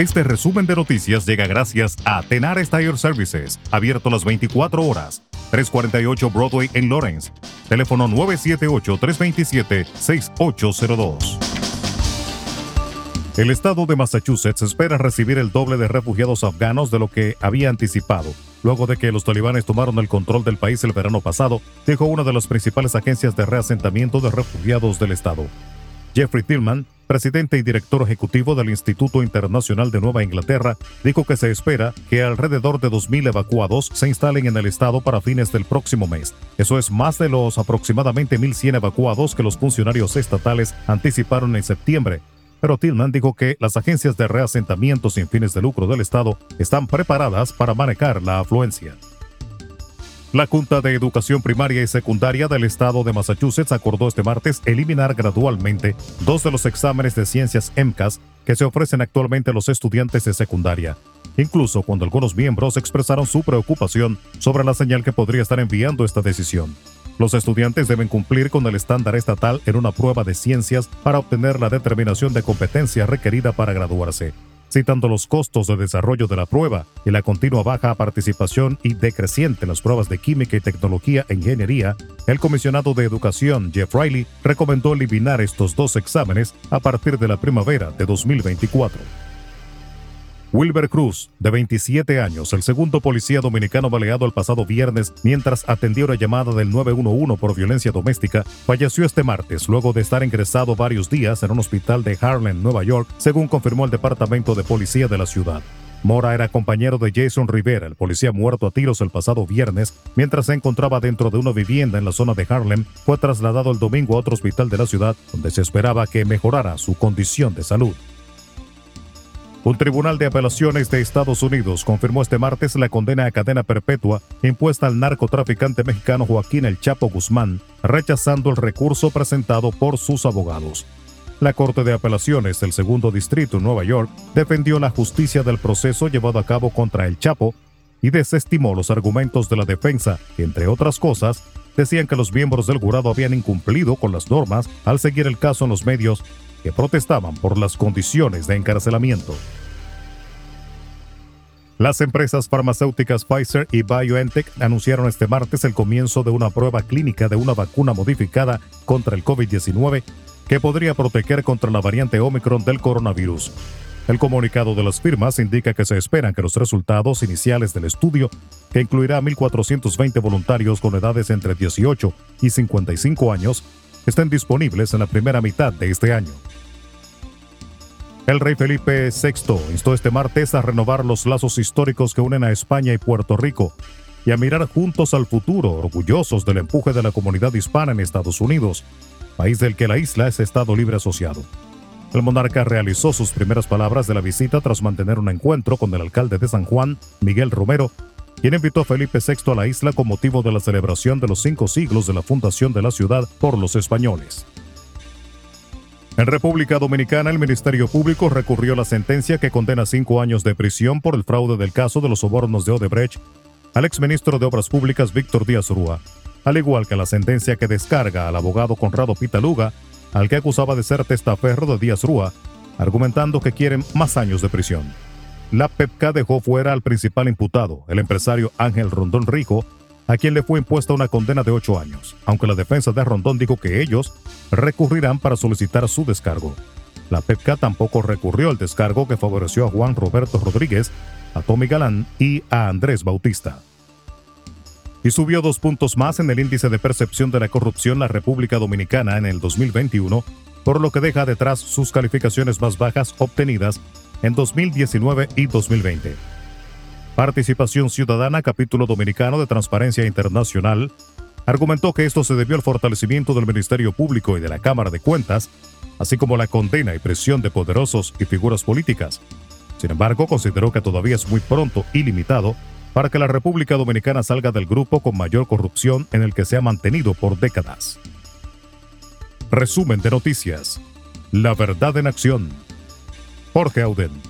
Este resumen de noticias llega gracias a Tenar Tire Services, abierto las 24 horas. 348 Broadway en Lawrence. Teléfono 978-327-6802. El estado de Massachusetts espera recibir el doble de refugiados afganos de lo que había anticipado, luego de que los talibanes tomaron el control del país el verano pasado, dijo una de las principales agencias de reasentamiento de refugiados del estado. Jeffrey Tillman, presidente y director ejecutivo del Instituto Internacional de Nueva Inglaterra, dijo que se espera que alrededor de 2.000 evacuados se instalen en el estado para fines del próximo mes. Eso es más de los aproximadamente 1.100 evacuados que los funcionarios estatales anticiparon en septiembre. Pero Tillman dijo que las agencias de reasentamiento sin fines de lucro del estado están preparadas para manejar la afluencia. La Junta de Educación Primaria y Secundaria del Estado de Massachusetts acordó este martes eliminar gradualmente dos de los exámenes de ciencias MCAS que se ofrecen actualmente a los estudiantes de secundaria, incluso cuando algunos miembros expresaron su preocupación sobre la señal que podría estar enviando esta decisión. Los estudiantes deben cumplir con el estándar estatal en una prueba de ciencias para obtener la determinación de competencia requerida para graduarse citando los costos de desarrollo de la prueba y la continua baja participación y decreciente en las pruebas de química y tecnología e ingeniería, el comisionado de educación Jeff Riley recomendó eliminar estos dos exámenes a partir de la primavera de 2024. Wilber Cruz, de 27 años, el segundo policía dominicano baleado el pasado viernes mientras atendía una llamada del 911 por violencia doméstica, falleció este martes luego de estar ingresado varios días en un hospital de Harlem, Nueva York, según confirmó el Departamento de Policía de la ciudad. Mora era compañero de Jason Rivera, el policía muerto a tiros el pasado viernes, mientras se encontraba dentro de una vivienda en la zona de Harlem. Fue trasladado el domingo a otro hospital de la ciudad, donde se esperaba que mejorara su condición de salud. Un tribunal de apelaciones de Estados Unidos confirmó este martes la condena a cadena perpetua impuesta al narcotraficante mexicano Joaquín El Chapo Guzmán, rechazando el recurso presentado por sus abogados. La Corte de Apelaciones del Segundo Distrito en Nueva York defendió la justicia del proceso llevado a cabo contra El Chapo y desestimó los argumentos de la defensa, entre otras cosas decían que los miembros del jurado habían incumplido con las normas al seguir el caso en los medios que protestaban por las condiciones de encarcelamiento. Las empresas farmacéuticas Pfizer y BioNTech anunciaron este martes el comienzo de una prueba clínica de una vacuna modificada contra el COVID-19 que podría proteger contra la variante Omicron del coronavirus. El comunicado de las firmas indica que se esperan que los resultados iniciales del estudio, que incluirá a 1.420 voluntarios con edades entre 18 y 55 años, estén disponibles en la primera mitad de este año. El rey Felipe VI instó este martes a renovar los lazos históricos que unen a España y Puerto Rico y a mirar juntos al futuro, orgullosos del empuje de la comunidad hispana en Estados Unidos, país del que la isla es Estado libre asociado. El monarca realizó sus primeras palabras de la visita tras mantener un encuentro con el alcalde de San Juan, Miguel Romero, quien invitó a Felipe VI a la isla con motivo de la celebración de los cinco siglos de la fundación de la ciudad por los españoles. En República Dominicana, el Ministerio Público recurrió la sentencia que condena cinco años de prisión por el fraude del caso de los sobornos de Odebrecht al exministro de Obras Públicas Víctor Díaz Rúa, al igual que la sentencia que descarga al abogado Conrado Pitaluga, al que acusaba de ser testaferro de Díaz Rúa, argumentando que quieren más años de prisión. La PEPCA dejó fuera al principal imputado, el empresario Ángel Rondón Rijo, a quien le fue impuesta una condena de ocho años, aunque la defensa de Rondón dijo que ellos recurrirán para solicitar su descargo. La PEPCA tampoco recurrió al descargo que favoreció a Juan Roberto Rodríguez, a Tommy Galán y a Andrés Bautista. Y subió dos puntos más en el índice de percepción de la corrupción la República Dominicana en el 2021, por lo que deja detrás sus calificaciones más bajas obtenidas en 2019 y 2020. Participación Ciudadana, capítulo dominicano de Transparencia Internacional, argumentó que esto se debió al fortalecimiento del Ministerio Público y de la Cámara de Cuentas, así como la condena y presión de poderosos y figuras políticas. Sin embargo, consideró que todavía es muy pronto y limitado para que la República Dominicana salga del grupo con mayor corrupción en el que se ha mantenido por décadas. Resumen de noticias. La verdad en acción. Jorge Auden.